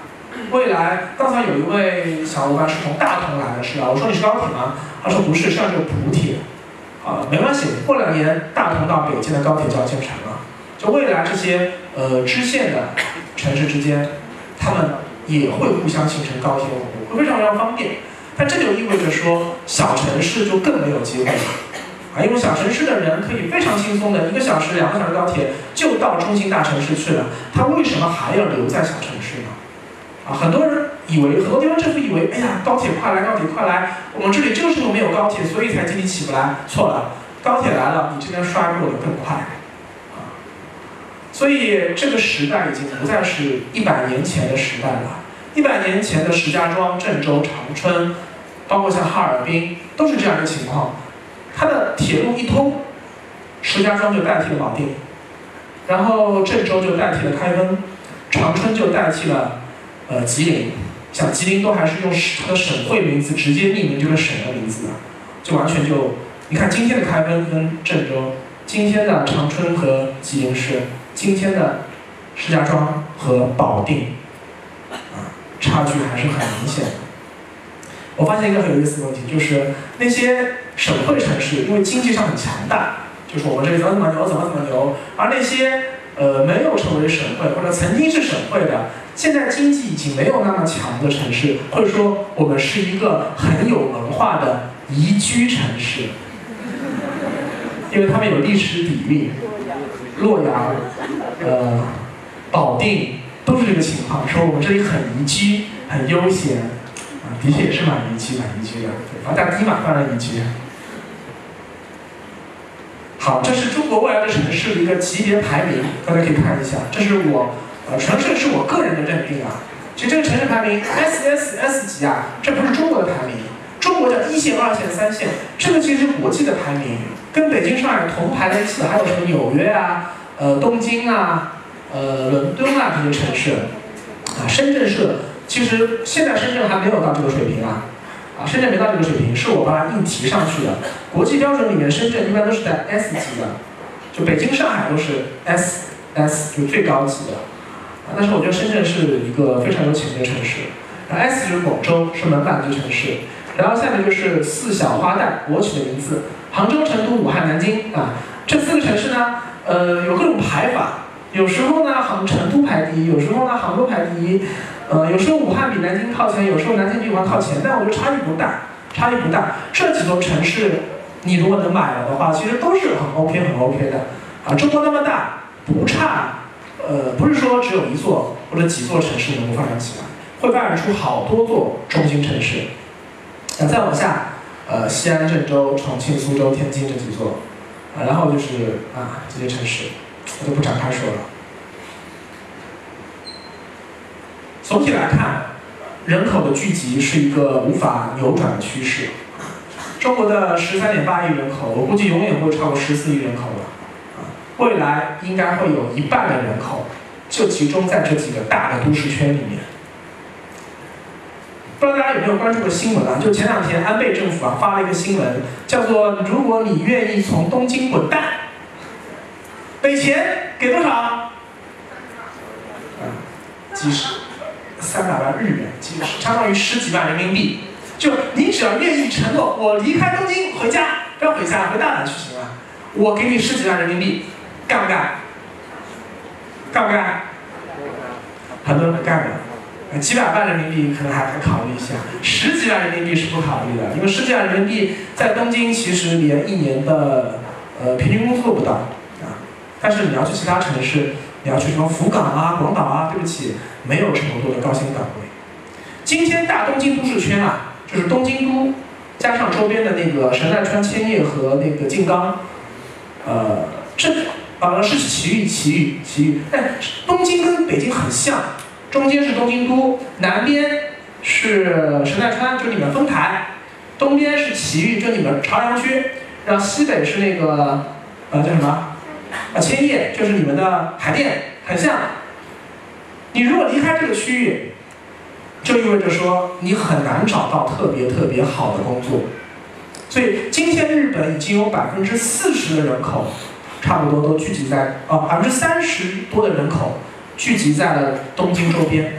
未来，刚才有一位小伙伴是从大同来的，是吧？我说你是高铁吗？他说不是，像这个普铁。啊，没关系，过两年大同到北京的高铁就要建成了。就未来这些呃支线的城市之间，他们也会互相形成高铁网络，会非常非常方便。但这就意味着说，小城市就更没有机会了。啊，因为小城市的人可以非常轻松的一个小时、两个小时高铁就到中心大城市去了，他为什么还要留在小城市呢？很多人以为，很多地方政府以为，哎呀，高铁快来，高铁快来，我们这里就是没有高铁，所以才经济起不来。错了，高铁来了，你这边衰落的更快。啊，所以这个时代已经不再是一百年前的时代了。一百年前的石家庄、郑州、长春，包括像哈尔滨，都是这样一个情况。它的铁路一通，石家庄就代替了保定，然后郑州就代替了开封，长春就代替了。呃，吉林，像吉林都还是用它的省会名字直接命名这个省的名字的，就完全就，你看今天的开封跟郑州，今天的长春和吉林市，今天的石家庄和保定，啊，差距还是很明显的。我发现一个很有意思的问题，就是那些省会城市，因为经济上很强大，就是我们这里怎么怎么牛，怎么怎么牛，而那些呃没有成为省会或者曾经是省会的。现在经济已经没有那么强的城市，或者说我们是一个很有文化的宜居城市，因为他们有历史底蕴。洛阳、呃、保定都是这个情况，说我们这里很宜居、很悠闲，的确也是蛮宜居、蛮宜居的，房价低嘛，当然宜居。好，这是中国未来的城市的一个级别排名，大家可以看一下，这是我。呃，纯粹是我个人的认定啊。其实这个城市排名 S S S 级啊，这不是中国的排名，中国叫一线、二线、三线，这个其实是国际的排名，跟北京、上海同排在一起的还有什么纽约啊、呃东京啊、呃伦敦啊这些城市，啊深圳是，其实现在深圳还没有到这个水平啊，啊深圳没到这个水平，是我把它硬提上去的。国际标准里面，深圳一般都是在 S 级的，就北京、上海都是 S S 就最高级的。但是我觉得深圳是一个非常有潜力的城市，S 就是广州，是门板级城市，然后下面就是四小花旦，我取的名字，杭州、成都、武汉、南京。啊，这四个城市呢，呃，有各种排法，有时候呢，杭成都排第一，有时候呢，杭州排第一，呃，有时候武汉比南京靠前，有时候南京比武汉靠前，但我觉得差异不大，差异不大。这几座城市，你如果能买了的话，其实都是很 OK 很 OK 的，啊，中国那么大，不差。呃，不是说只有一座或者几座城市能够发展起来，会发展出好多座中心城市。那再往下，呃，西安、郑州、重庆、苏州、天津这几座，啊，然后就是啊这些城市，我就不展开说了。总体来看，人口的聚集是一个无法扭转的趋势。中国的十三点八亿人口，我估计永远不会超过十四亿人口了。未来应该会有一半的人口就集中在这几个大的都市圈里面。不知道大家有没有关注过新闻啊？就前两天安倍政府啊发了一个新闻，叫做“如果你愿意从东京滚蛋，给钱给多少？”啊，几十三百万日元，其实相当于十几万人民币。就你只要愿意承诺，我离开东京回家，不要回家，回大阪去行吗？我给你十几万人民币，干不干？干不干？很多人不干的。几百万人民币可能还还考虑一下，十几万人民币是不考虑的，因为十几万人民币在东京其实连一年的呃平均工资都不到啊。但是你要去其他城市，你要去什么福冈啊、广岛啊，对不起，没有这么多的高薪岗位。今天大东京都市圈啊，就是东京都加上周边的那个神奈川、千叶和那个静冈，呃，这呃是埼玉、埼玉、埼玉，但东京跟北京很像。中间是东京都，南边是神奈川，就你们丰台；东边是埼玉，就你们朝阳区；然后西北是那个呃叫什么？啊千叶，就是你们的海淀，很像。你如果离开这个区域，就意味着说你很难找到特别特别好的工作。所以今天日本已经有百分之四十的人口，差不多都聚集在啊百分之三十多的人口。聚集在了东京周边，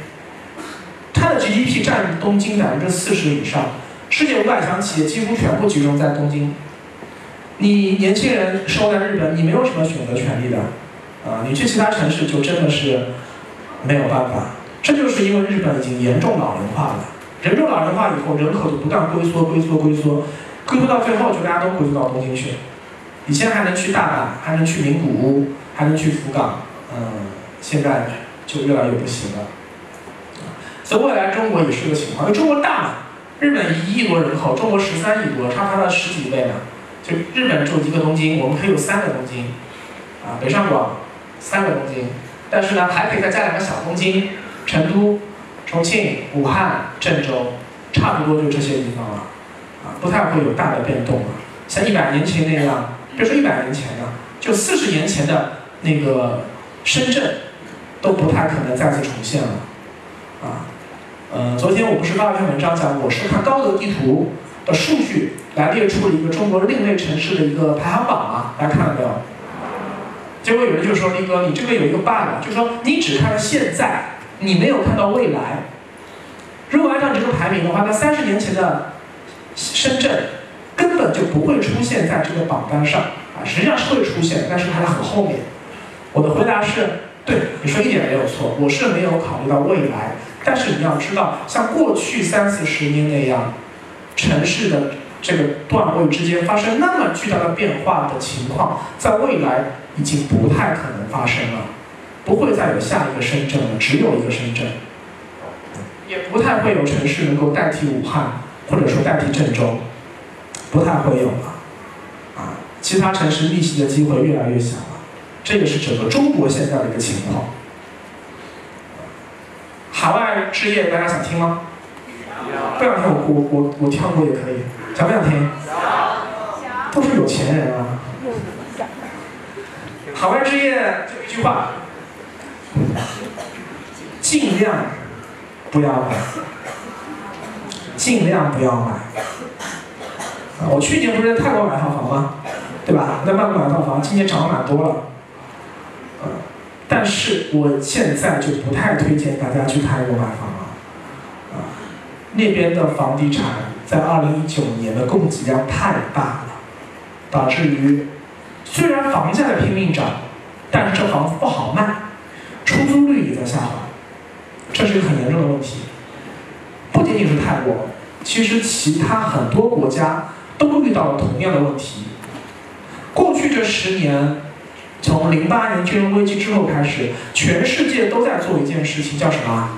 它的 GDP 占东京百分之四十以上，世界五百强企业几乎全部集中在东京。你年轻人生活在日本，你没有什么选择权利的，啊，你去其他城市就真的是没有办法。这就是因为日本已经严重老龄化了，严重老龄化以后，人口就不断龟缩、龟缩、龟缩，龟缩到最后，就大家都龟缩到东京去。以前还能去大阪，还能去名古屋，还能去福冈，嗯。现在就越来越不行了，所以未来中国也是个情况，因为中国大嘛，日本一亿多人口，中国十三亿多，差它的十几倍呢。就日本只有一个东京，我们可以有三个东京，啊，北上广三个东京，但是呢还可以再加两个小东京，成都、重庆、武汉、郑州，差不多就这些地方了，啊，不太会有大的变动了。像一百年前那样，别说一百年前了，就四十年前的那个深圳。都不太可能再次重现了，啊，呃，昨天我不是发了一篇文章，讲我是看高德地图的数据来列出了一个中国另类城市的一个排行榜啊，大家看到没有？结果有人就说林哥，你这个有一个 bug，就说你只看了现在，你没有看到未来。如果按照你这个排名的话，那三十年前的深圳根本就不会出现在这个榜单上啊，实际上是会出现，但是它在很后面。我的回答是。对，你说一点没有错，我是没有考虑到未来，但是你要知道，像过去三四十年那样，城市的这个段位之间发生那么巨大的变化的情况，在未来已经不太可能发生了，不会再有下一个深圳了，只有一个深圳，也不太会有城市能够代替武汉，或者说代替郑州，不太会有了，啊，其他城市逆袭的机会越来越小了。这个是整个中国现在的一个情况。海外置业，大家想听吗？不想听我我我我跳过也可以。想不想听？想。都是有钱人啊。海外置业就一句话：尽量不要买，尽量不要买。我去年不是在泰国买套房吗？对吧？在曼谷买套房，今年涨了蛮多了。但是我现在就不太推荐大家去泰国买房，那边的房地产在二零一九年的供给量太大了，导致于虽然房价在拼命涨，但是这房子不好卖，出租率也在下滑，这是一个很严重的问题。不仅仅是泰国，其实其他很多国家都遇到了同样的问题。过去这十年。从零八年金融危机之后开始，全世界都在做一件事情，叫什么？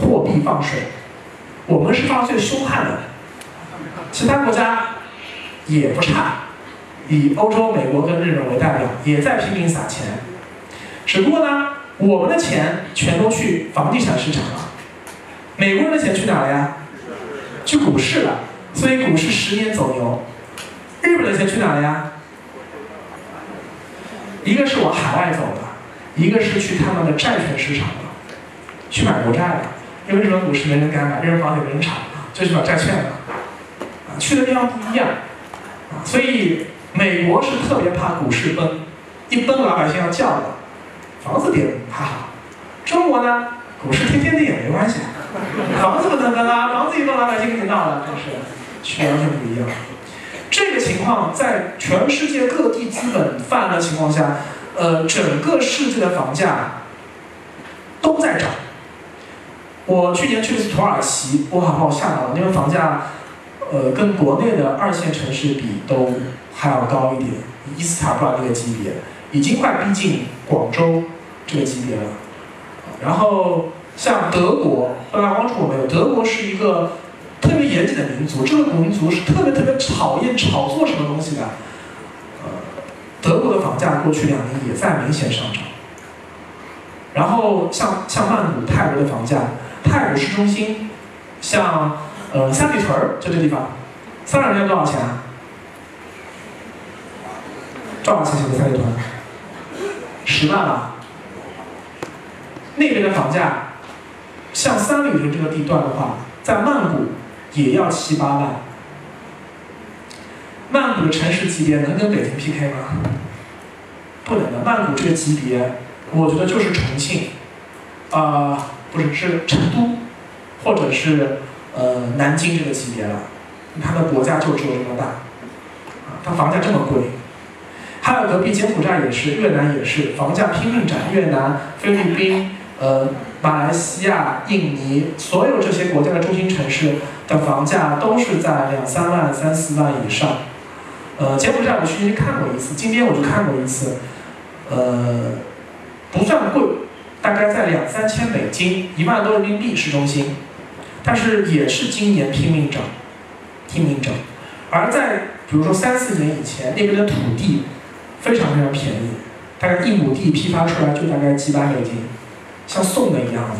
货币放水。我们是放最凶悍的，其他国家也不差，以欧洲、美国跟日本为代表，也在拼命撒钱。只不过呢，我们的钱全都去房地产市场了，美国人的钱去哪了呀？去股市了，所以股市十年走牛。日本的钱去哪了呀？一个是往海外走的，一个是去他们的债券市场了，去买国债了。因为日本股市没人敢买，日本房也没人炒，就去买债券了。啊，去的地方不一样。啊，所以美国是特别怕股市崩，一崩老百姓要叫的，房子跌还好。中国呢，股市天天跌也没关系，房子不能崩啊，房子一崩老百姓跟你闹了，就是区别完全不一样。这个情况在全世界各地资本泛滥的情况下，呃，整个世界的房价都在涨。我去年去的是土耳其，我好把我吓到了，那边房价，呃，跟国内的二线城市比都还要高一点，伊斯坦布尔那个级别，已经快逼近广州这个级别了。然后像德国，大家关注过没有？德国是一个特别严谨的民族，这个民族是特别特别讨厌炒作什么东西的。呃，德国的房价过去两年也在明显上涨。然后像像曼谷、泰国的房价，泰国市中心，像呃三里屯儿就这地方，三里屯多少钱啊？多少钱一个三里屯？十万吧。那边的房价，像三里屯这个地段的话，在曼谷也要七八万。曼谷的城市级别能跟北京 PK 吗？不能的。曼谷这个级别，我觉得就是重庆，啊、不是是成都，或者是呃南京这个级别了。它的国家就只有这么大，啊，它房价这么贵。还有隔壁柬埔寨也是，越南也是，房价拼命涨。越南、菲律宾。呃，马来西亚、印尼，所有这些国家的中心城市的房价都是在两三万、三四万以上。呃，柬埔寨我去年看过一次，今天我就看过一次，呃，不算贵，大概在两三千美金，一万多人民币市中心，但是也是今年拼命涨，拼命涨。而在比如说三四年以前，那边的土地非常非常便宜，大概一亩地批发出来就大概几百美金。像送的一样的，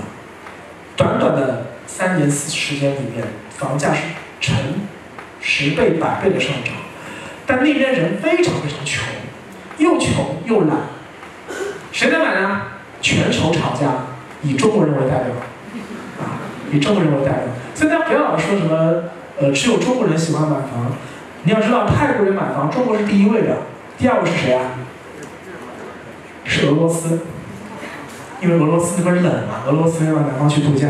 短短的三年四时间里面，房价是成十倍、百倍的上涨。但那边人非常非常穷，又穷又懒，谁能买呢？全球厂家以中国人为代表，啊，以中国人为代表。所以大家不要老说什么，呃，只有中国人喜欢买房。你要知道，泰国人买房，中国是第一位的，第二位是谁啊？是俄罗斯。因为俄罗斯那边冷嘛，俄罗斯要到南方去度假。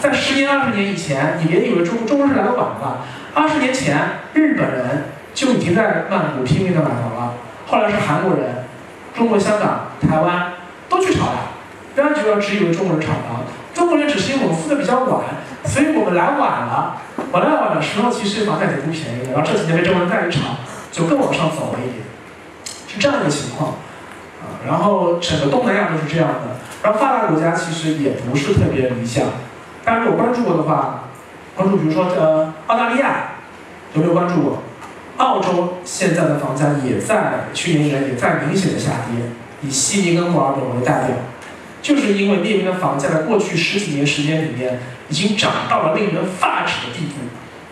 在十年、二十年以前，你别以为中中国是来的晚了。二十年前，日本人就已经在曼谷拼命的买房了。后来是韩国人、中国香港、台湾都去炒了。不要只要只以为中国人炒房，中国人只是因为我们富的比较晚，所以我们来晚了。我来晚的时候，其实房价也不便宜的。然后这几年被中国人再一炒，就更往上走了一点，是这样一个情况。啊然后整个东南亚都是这样的，然后发达国家其实也不是特别理想。大家如果关注过的话，关注比如说呃澳大利亚，有没有关注过？澳洲现在的房价也在去年以来也在明显的下跌，以悉尼跟墨尔本为代表，就是因为那边的房价在过去十几年时间里面已经涨到了令人发指的地步，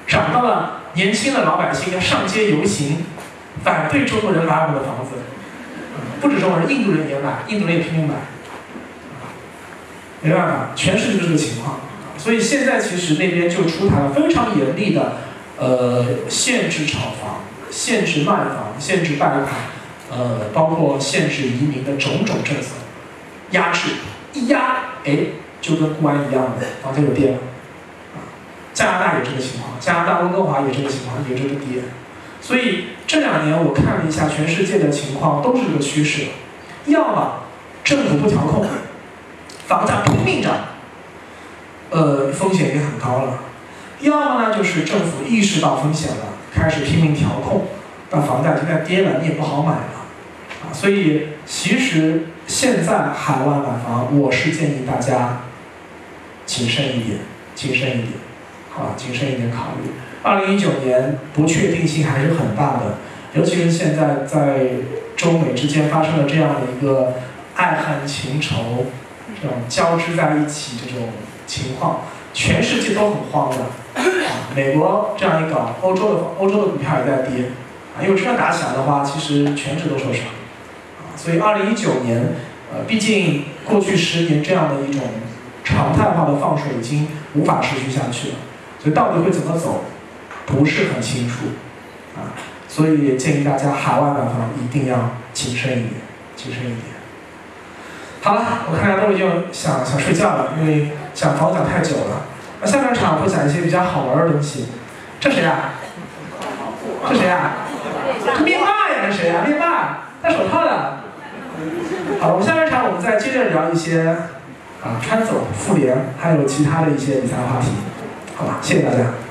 涨到了年轻的老百姓要上街游行，反对中国人买我们的房子。不止中国人，印度人也买，印度人也拼命买，没办法，全世界就是这个情况。所以现在其实那边就出台了非常严厉的，呃，限制炒房、限制卖房、限制贷款，呃，包括限制移民的种种政策，压制，一压，哎，就跟固安一样的，房价就跌了。加拿大也这个情况，加拿大温哥华也这个情况，也这个跌。所以这两年我看了一下全世界的情况，都是这个趋势，要么政府不调控，房价拼命涨，呃，风险也很高了；要么呢就是政府意识到风险了，开始拼命调控，那房价现在跌了，你也不好买了，所以其实现在海外买房，我是建议大家谨慎一点，谨慎一点，好，谨慎一点考虑。二零一九年不确定性还是很大的，尤其是现在在中美之间发生了这样的一个爱恨情仇，这种交织在一起，这种情况，全世界都很慌的。啊，美国这样一搞，欧洲的欧洲的股票也在跌，啊，因为真的打起来的话，其实全指都受伤。所以二零一九年，呃，毕竟过去十年这样的一种常态化的放水已经无法持续下去了，所以到底会怎么走，不是很清楚。啊，所以建议大家海外买房一定要谨慎一点，谨慎一点。好了，我看大家都已经想想睡觉了，因为讲房讲太久了。那下半场会讲一些比较好玩的东西。这谁啊？这谁啊？这灭霸呀？这谁啊？灭霸，戴手套的。好，我们下半场我们再接着聊一些啊川总、妇联，还有其他的一些理财话题。好吧，谢谢大家。